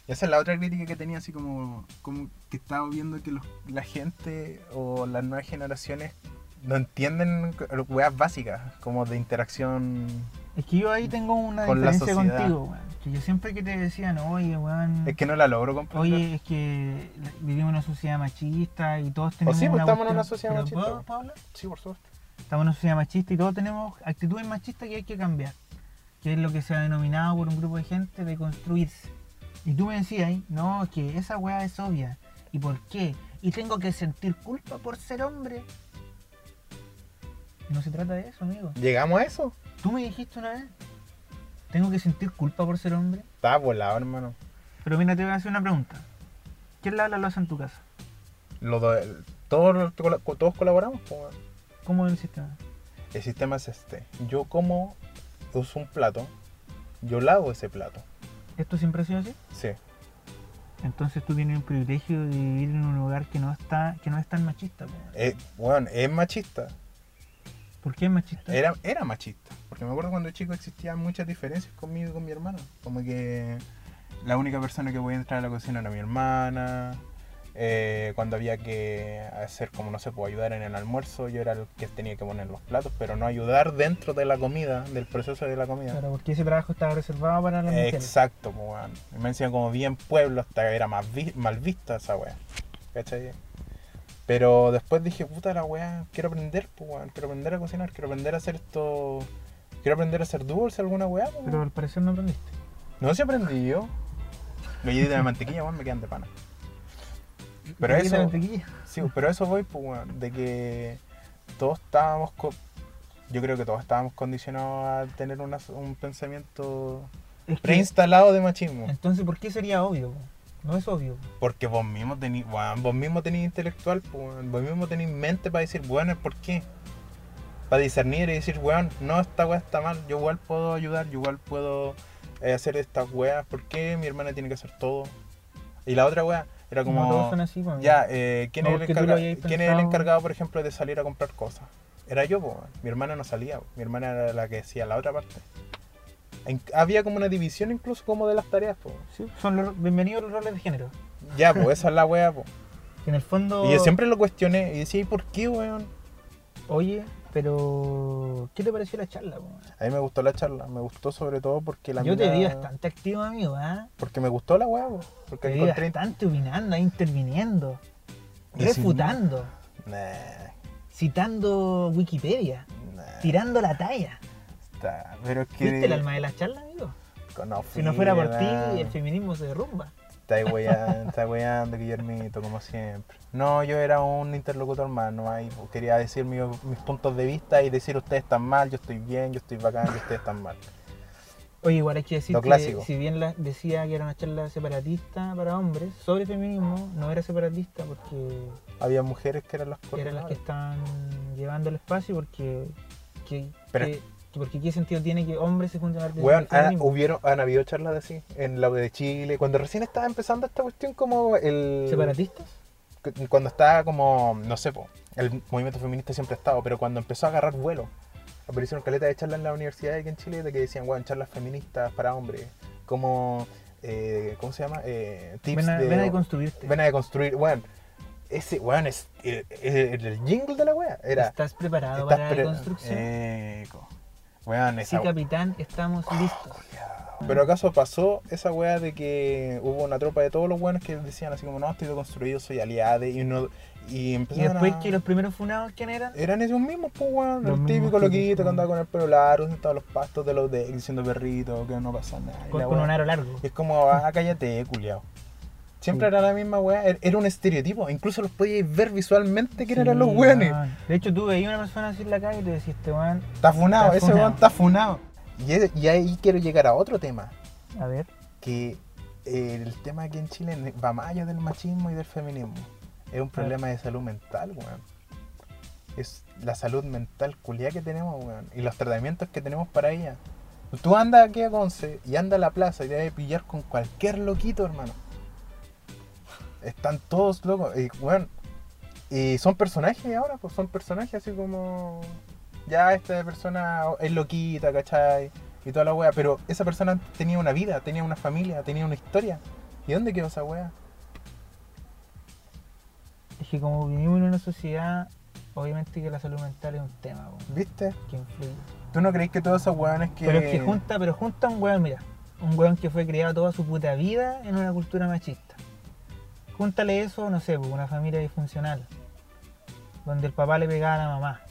Speaker 2: Y esa es la otra crítica que tenía, así como, como que estaba viendo que los- la gente o las nuevas generaciones no entienden weas básicas, como de interacción
Speaker 1: Es que yo ahí tengo una
Speaker 2: Con
Speaker 1: diferencia contigo, weón. Que yo siempre que te decían, oye, weón.
Speaker 2: Es que no la logro comprender.
Speaker 1: Oye, es que vivimos en una sociedad machista y todos tenemos.
Speaker 2: sí, pues,
Speaker 1: una
Speaker 2: estamos en una sociedad
Speaker 1: ¿Pero
Speaker 2: machista,
Speaker 1: puedo- puedo hablar?
Speaker 2: sí, por supuesto.
Speaker 1: Estamos en una sociedad machista y todos tenemos actitudes machistas que hay que cambiar. Que es lo que se ha denominado por un grupo de gente de construirse. Y tú me decías, no, que esa weá es obvia. ¿Y por qué? Y tengo que sentir culpa por ser hombre. No se trata de eso, amigo.
Speaker 2: ¿Llegamos a eso?
Speaker 1: Tú me dijiste una vez, tengo que sentir culpa por ser hombre.
Speaker 2: Está volado, hermano.
Speaker 1: Pero mira, te voy a hacer una pregunta. ¿Quién lava la loza en tu casa?
Speaker 2: Do- todos, todos colaboramos, weón.
Speaker 1: ¿Cómo es el sistema?
Speaker 2: El sistema es este. Yo como uso un plato, yo lavo ese plato.
Speaker 1: ¿Esto siempre ha sido así?
Speaker 2: Sí.
Speaker 1: Entonces tú tienes el privilegio de vivir en un lugar que no está, que no es tan machista. po.
Speaker 2: Eh, weón, es machista.
Speaker 1: ¿Por qué machista?
Speaker 2: Era, era machista. Porque me acuerdo cuando chico existían muchas diferencias conmigo y con mi hermano. Como que la única persona que podía entrar a la cocina era mi hermana. Eh, cuando había que hacer como no sé, puedo ayudar en el almuerzo, yo era el que tenía que poner los platos, pero no ayudar dentro de la comida, del proceso de la comida.
Speaker 1: Claro, porque ese trabajo estaba reservado para las mujeres.
Speaker 2: Exacto, pues, weón. Y Me decían como bien pueblo, hasta era más vi- mal vista esa weá. ¿Cachai? Pero después dije, puta la weá, quiero aprender, pues, weón. Quiero aprender a cocinar, quiero aprender a hacer esto. Quiero aprender a hacer dulce, alguna weá, pues,
Speaker 1: Pero al parecer no aprendiste.
Speaker 2: No se aprendí yo. Galletitas de mantequilla, weón, me quedan de pana. Pero
Speaker 1: Galleta de
Speaker 2: eso,
Speaker 1: mantequilla.
Speaker 2: sí, pero eso voy, pues, weón, de que todos estábamos, co- yo creo que todos estábamos condicionados a tener una- un pensamiento
Speaker 1: Es que-
Speaker 2: preinstalado de machismo.
Speaker 1: entonces, ¿por qué sería obvio? No es obvio. po.
Speaker 2: Porque vos mismo tenés, weón, vos mismo tenés intelectual, pues, vos mismo tenés mente para decir, bueno, ¿por qué? Para discernir y decir, weón, no, esta weá está mal, yo igual puedo ayudar, yo igual puedo eh, hacer estas weas, ¿por qué mi hermana tiene que hacer todo? Y la otra wea era
Speaker 1: No todos
Speaker 2: como,
Speaker 1: son así,
Speaker 2: ya, eh, ¿quién, es el quién es encargado, por ejemplo, de salir a comprar cosas? Era yo, mi hermana no salía, mi hermana era la que decía la otra parte. En- había como una división incluso como de las tareas, po.
Speaker 1: Sí, son los, bienvenidos los roles de género.
Speaker 2: Ya, pues esa es la wea, po.
Speaker 1: Que en el fondo.
Speaker 2: Y yo siempre lo cuestioné y decía, ¿y por qué, weón?
Speaker 1: Oye, pero. ¿Qué te pareció la charla, po?
Speaker 2: A mí me gustó la charla, me gustó sobre todo porque la
Speaker 1: Yo te
Speaker 2: mina-
Speaker 1: vi bastante activo, amigo, ¿ah?
Speaker 2: Porque me gustó la wea, po. Porque
Speaker 1: Te vi
Speaker 2: encontré...
Speaker 1: bastante opinando, interviniendo,
Speaker 2: Y
Speaker 1: refutando,
Speaker 2: Nah,
Speaker 1: citando Wikipedia,
Speaker 2: nah,
Speaker 1: tirando la talla.
Speaker 2: Está- Pero es que...
Speaker 1: ¿Viste el alma de la charla, amigo?
Speaker 2: No
Speaker 1: Si no fuera por ti, el feminismo se derrumba.
Speaker 2: Está weando, está weando, Guillermito, como siempre. No, yo era un interlocutor más, no hay, quería decir mi- mis puntos de vista y decir ustedes están mal, yo estoy bien, yo estoy bacán, y ustedes están mal.
Speaker 1: Oye, igual hay que decir
Speaker 2: Lo
Speaker 1: que
Speaker 2: clásico.
Speaker 1: si bien la- decía que era una charla separatista para hombres sobre feminismo, no era separatista porque
Speaker 2: Había mujeres que eran las
Speaker 1: eran las que estaban llevando el espacio porque que,
Speaker 2: Pero-
Speaker 1: que porque qué sentido tiene que hombres se junten a
Speaker 2: Weón, han, hubieron, han habido charlas así, en la de Chile, cuando recién estaba empezando esta cuestión como el...
Speaker 1: ¿Separatistas?
Speaker 2: cu- Cuando estaba como, no sé, po, el movimiento feminista siempre ha estado, pero cuando empezó a agarrar vuelo, aparecieron caleta de charlas en la universidad aquí en Chile de que decían, weón, charlas feministas para hombres, como, eh, ¿cómo se llama? Eh, tips
Speaker 1: Ven a,
Speaker 2: de,
Speaker 1: ven a deconstruirte.
Speaker 2: ven a deconstruir, weón, ese, weón, es el, el- el jingle de la wea, era...
Speaker 1: ¿Estás preparado
Speaker 2: estás
Speaker 1: para la deconstrucción?
Speaker 2: Eco. Weón,
Speaker 1: sí, capitán, estamos listos.
Speaker 2: Pero acaso pasó esa weá de que hubo una tropa de todos los buenos que decían así como, no, estoy deconstruido, soy aliade, y uno y
Speaker 1: Y
Speaker 2: empezaron
Speaker 1: después
Speaker 2: a...
Speaker 1: que los primeros funados, ¿quién eran?
Speaker 2: Eran esos mismos, pues, weón.
Speaker 1: Los
Speaker 2: El típico loquito que andaba con el pelo largo, sentado en los pastos de los de diciendo perrito, que no pasa nada.
Speaker 1: Con, con un aro largo.
Speaker 2: Es como, ah, cállate, culiao. Siempre era la misma weá, er- era un estereotipo. Incluso los podíais ver visualmente quién
Speaker 1: Sí,
Speaker 2: eran los weones.
Speaker 1: De hecho, tú veías una persona así en la calle y te decías, este weón,
Speaker 2: Está funado,
Speaker 1: Está
Speaker 2: ese
Speaker 1: funado.
Speaker 2: weón está funado. Y, ahí quiero llegar a otro tema.
Speaker 1: a ver,
Speaker 2: que eh, el tema aquí en Chile va más allá del machismo y del feminismo. Es un problema de salud mental, weón. Es la salud mental culiá que tenemos, weón. Y los tratamientos que tenemos para ella. Tú andas aquí a Conce y andas a la plaza y te vas a pillar con cualquier loquito, hermano. Están todos locos. Y, weón, y son personajes ahora, pues son personajes así como... Ya esta persona es loquita, ¿cachai? Y toda la wea. Pero esa persona tenía una vida, tenía una familia, tenía una historia. ¿Y dónde quedó esa wea?
Speaker 1: es que como vivimos en una sociedad, obviamente que la salud mental es un tema, weón,
Speaker 2: ¿Viste?
Speaker 1: que influye.
Speaker 2: ¿Tú no crees que todos esos weones que...
Speaker 1: Pero es que junta, pero junta un weón, mira, un weón que fue criado toda su puta vida en una cultura machista. Júntale eso, no sé, pues, una familia disfuncional, donde el papá le pegaba a la mamá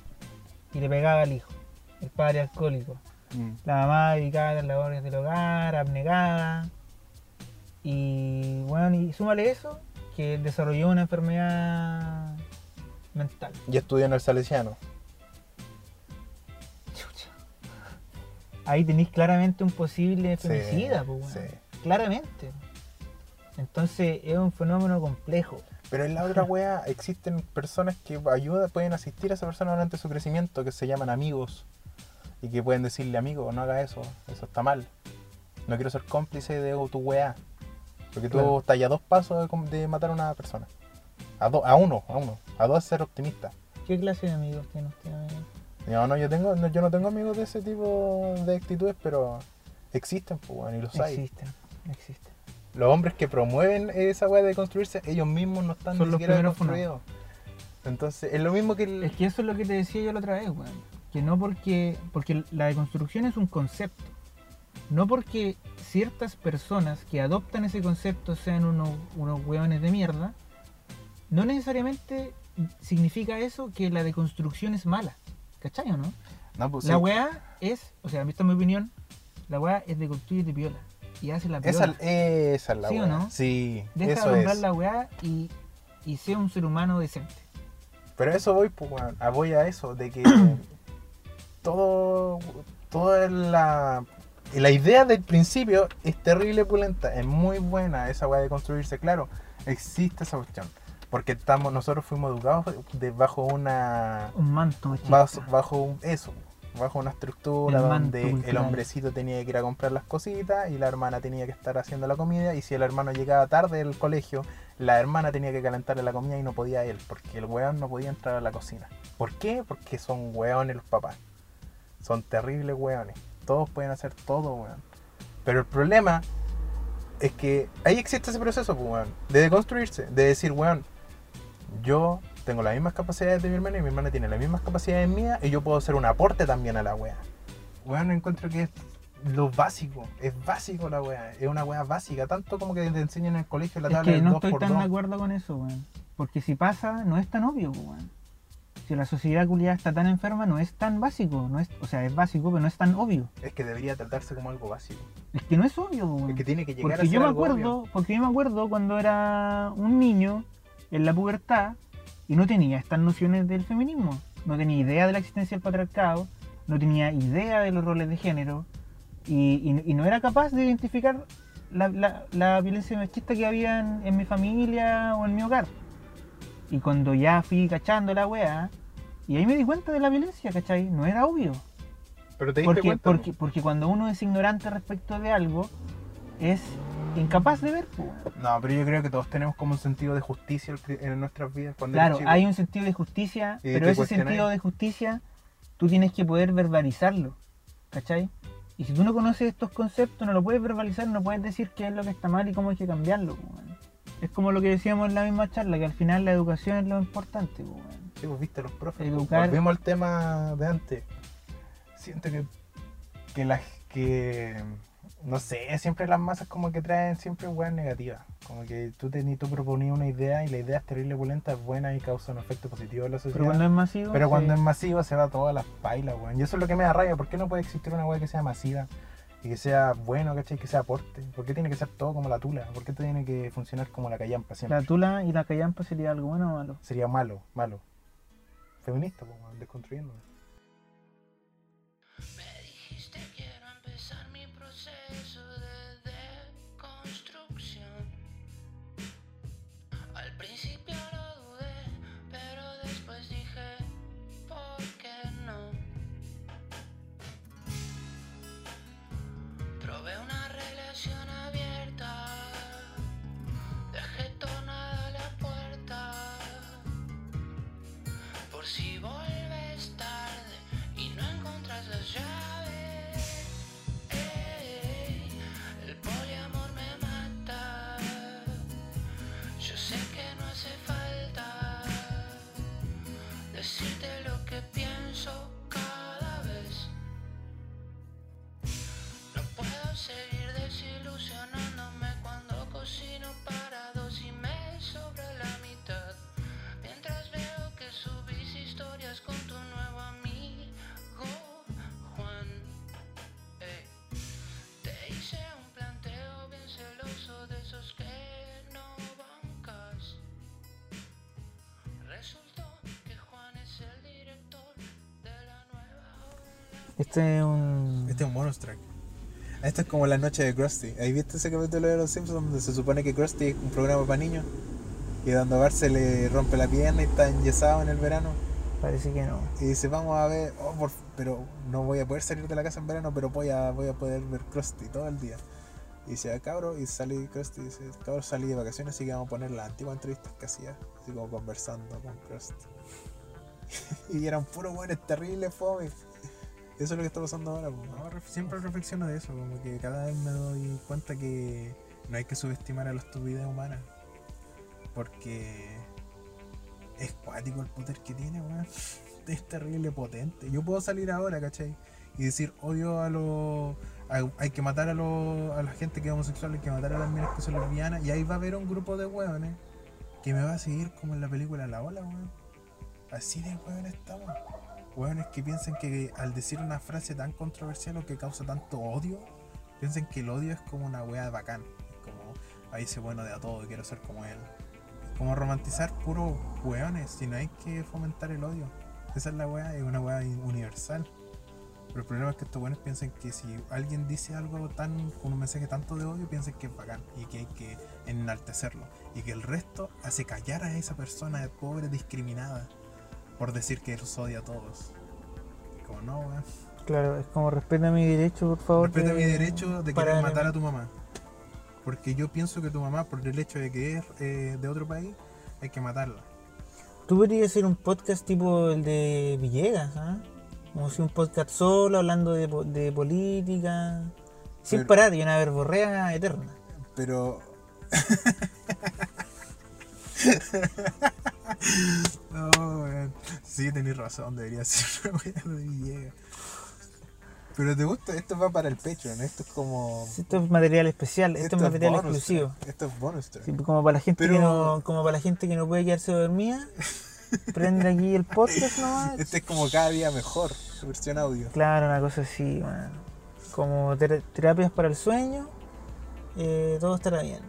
Speaker 1: y le pegaba al hijo, el padre alcohólico,
Speaker 2: Mm.
Speaker 1: la mamá dedicada a las labores del hogar, abnegada. Y bueno, y súmale eso, que desarrolló una enfermedad mental.
Speaker 2: Y estudió en el Salesiano.
Speaker 1: Chucha. Ahí tenéis claramente un posible
Speaker 2: Sí,
Speaker 1: femicida, pues,
Speaker 2: sí.
Speaker 1: claramente. Entonces es un fenómeno complejo.
Speaker 2: Pero en la otra wea existen personas que ayudan, pueden asistir a esa persona durante su crecimiento, que se llaman amigos. Y que pueden decirle, amigo, no haga eso, eso está mal. No quiero ser cómplice de tu wea. Porque tú
Speaker 1: Claro.
Speaker 2: estás ya a dos pasos de, matar a una persona. A, do- a uno, a uno. A dos es ser optimista.
Speaker 1: ¿Qué clase de amigos tiene usted?
Speaker 2: No, no, yo tengo, no, yo no tengo amigos de ese tipo de actitudes, pero existen, pues, weón, y los hay.
Speaker 1: Existen, existen.
Speaker 2: Los hombres que promueven esa weá de construirse, ellos mismos no están
Speaker 1: Son
Speaker 2: ni
Speaker 1: los
Speaker 2: siquiera construidos. Entonces, es lo mismo que el...
Speaker 1: Es que eso es lo que te decía yo la otra vez, weón. Que no porque. Porque la deconstrucción es un concepto. No porque ciertas personas que adoptan ese concepto sean unos, unos weones de mierda, no necesariamente significa eso que la deconstrucción es mala. ¿Cachai o no?
Speaker 2: No, pues,
Speaker 1: La
Speaker 2: sí.
Speaker 1: weá es, o sea, esta es mi opinión, la weá es de construir de piola. Y hace la
Speaker 2: esa, esa es la
Speaker 1: ¿Sí o
Speaker 2: weá.
Speaker 1: no?
Speaker 2: Sí,
Speaker 1: Deja
Speaker 2: eso
Speaker 1: de nombrar
Speaker 2: es.
Speaker 1: la weá y, y sea un ser humano decente.
Speaker 2: Pero eso voy, pues, weón, a- voy a eso, de que todo, toda la, la idea del principio es terrible pulenta, es muy buena esa weá de construirse, claro, existe esa cuestión. Porque estamos, nosotros fuimos educados de, bajo una
Speaker 1: Un manto machista.
Speaker 2: bajo, bajo un- eso, bajo una estructura
Speaker 1: El manto
Speaker 2: donde el hombrecito tenía que ir a comprar las cositas y la hermana tenía que estar haciendo la comida y si el hermano llegaba tarde del colegio, la hermana tenía que calentarle la comida y no podía él, porque el weón no podía entrar a la cocina. ¿Por qué? Porque son weones los papás. Son terribles weones. Todos pueden hacer todo, weón. Pero el problema es que ahí existe ese proceso, pues, weón, de deconstruirse, de decir, weón, yo tengo las mismas capacidades de mi hermana y mi hermana tiene las mismas capacidades mías y yo puedo hacer un aporte también a la wea. Weón, encuentro que es lo básico, es básico la wea, es una wea básica, tanto como que te enseñan en el colegio la
Speaker 1: Es
Speaker 2: tabla
Speaker 1: que
Speaker 2: del
Speaker 1: no
Speaker 2: 2
Speaker 1: estoy tan de
Speaker 2: 2
Speaker 1: acuerdo con eso, weón. Porque si pasa, no es tan obvio, weón. Si la sociedad culiada está tan enferma, no es tan básico. No es, o sea, es básico, pero no es tan obvio.
Speaker 2: Es que debería tratarse como algo básico.
Speaker 1: Es que no es obvio, weón.
Speaker 2: Es que tiene que llegar
Speaker 1: Porque
Speaker 2: a ser
Speaker 1: yo me
Speaker 2: algo
Speaker 1: acuerdo,
Speaker 2: obvio.
Speaker 1: porque yo me acuerdo cuando era un niño en la pubertad y no tenía estas nociones del feminismo, no tenía idea de la existencia del patriarcado, no tenía idea de los roles de género y, y- y no era capaz de identificar la, la- la violencia machista que había en, en mi familia o en mi hogar. Y cuando ya fui cachando la weá, y ahí me di cuenta de la violencia, ¿cachai? No era obvio.
Speaker 2: Pero te diste
Speaker 1: Porque,
Speaker 2: cuenta.
Speaker 1: porque, porque cuando uno es ignorante respecto de algo, es incapaz de ver.
Speaker 2: No, pero yo creo que todos tenemos como un sentido de justicia en nuestras vidas cuando
Speaker 1: Claro, hay un sentido de justicia, pero ese sentido de justicia tú tienes que poder verbalizarlo, ¿cachai? Y si tú no conoces estos conceptos, no lo puedes verbalizar, no puedes decir qué es lo que está mal y cómo hay que cambiarlo. Es como lo que decíamos en la misma charla, que al final la educación es lo importante. po, weón.
Speaker 2: Sí, pues viste los profes.
Speaker 1: Educar-
Speaker 2: Volvemos al tema de antes. Siento que, que las que no sé, siempre las masas como que traen siempre weas negativas. Como que tú tenías, tú proponías una idea y la idea es terrible pulenta, es buena y causa un efecto positivo en la sociedad.
Speaker 1: Pero cuando es masivo,
Speaker 2: Pero
Speaker 1: sí.
Speaker 2: cuando es masiva se va todas las pailas, weón. Y eso es lo que me da rabia. ¿Por qué no puede existir una wea que sea masiva? Y que sea bueno, ¿cachai? Que sea aporte. ¿Por qué tiene que ser todo como la tula? ¿Por qué tiene que funcionar como la callampa siempre?
Speaker 1: la tula y la callampa sería algo bueno o malo.
Speaker 2: Sería malo, malo. Feminista, pues, weón,
Speaker 3: decirte lo que pienso
Speaker 1: Este es un...
Speaker 2: Este es un bonus track. Esto es como la noche de Krusty. ¿Ahí viste ese capítulo de Los Simpsons donde se supone que Krusty es un programa para niños? Y Don Bar se le rompe la pierna y está enyesado en el verano.
Speaker 1: Parece que no.
Speaker 2: Y dice, vamos a ver, oh, por- pero no voy a poder salir de la casa en verano, pero voy a, voy a poder ver Krusty todo el día. Y dice, ah, cabro, y salí Krusty, y dice, cabro, salí de vacaciones, así que vamos a poner las antiguas entrevistas que hacía, así como conversando con Krusty. y eran puros buenos terribles, fome. Eso es lo que está pasando ahora. No, siempre reflexiono de eso, como que cada vez me doy cuenta que no hay que subestimar a la estupidez humana. Porque es cuático el poder que tiene, weón. Es terrible potente. Yo puedo salir ahora, ¿cachai? Y decir, odio a los. Hay que matar a, los, a la gente que es homosexual, hay que matar a las minas que son lesbianas. Y ahí va a haber un grupo de weones que me va a seguir como en la película La Ola, weón. Así de weones estamos. Weones que piensan que al decir una frase tan controversial o que causa tanto odio, piensan que el odio es como una wea bacán. Como, ahí ese bueno de a todo, quiero ser como él. Como romantizar puros weones, si no hay que fomentar el odio. Esa es la wea, es una wea universal. Pero el problema es que estos weones piensan que si alguien dice algo tan con un mensaje tanto de odio, piensan que es bacán y que hay que enaltecerlo. Y que el resto hace callar a esa persona pobre, discriminada, por decir que los odia a todos. Como no, weón.
Speaker 1: Claro, es como respeta mi derecho, por favor.
Speaker 2: Respeta
Speaker 1: de-
Speaker 2: mi derecho de querer matar a tu mamá. Porque yo pienso que tu mamá, por el hecho de que es eh, de otro país, hay que matarla.
Speaker 1: Tú podrías hacer un podcast tipo el de Villegas, ¿ah? Como si un podcast solo, hablando de, po- de política. Sin
Speaker 2: Pero-
Speaker 1: parar, y una verborrea eterna.
Speaker 2: Pero. no, weón. Sí, tenés razón, debería ser una wea de Villegas. Pero te gusta, esto va para el pecho, ¿no? Esto es como.
Speaker 1: Esto es material especial, esto, es material
Speaker 2: bonus
Speaker 1: exclusivo.
Speaker 2: Esto es bonus track.
Speaker 1: Sí, como para la gente
Speaker 2: Pero-
Speaker 1: que no, como para la gente que no puede quedarse dormida, prende aquí el podcast nomás.
Speaker 2: Este es como cada día mejor, versión audio.
Speaker 1: Claro, una cosa así, man. Como ter- terapias para el sueño, eh, todo estará bien.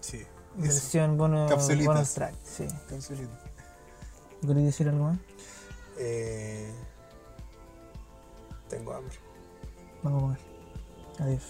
Speaker 2: Sí.
Speaker 1: Versión bonus,
Speaker 2: Capsulitas.
Speaker 1: bonus track, sí.
Speaker 2: cancelito.
Speaker 1: ¿Queréis decir algo más?
Speaker 2: Eh, tengo hambre.
Speaker 1: Vamos a comer. Adiós.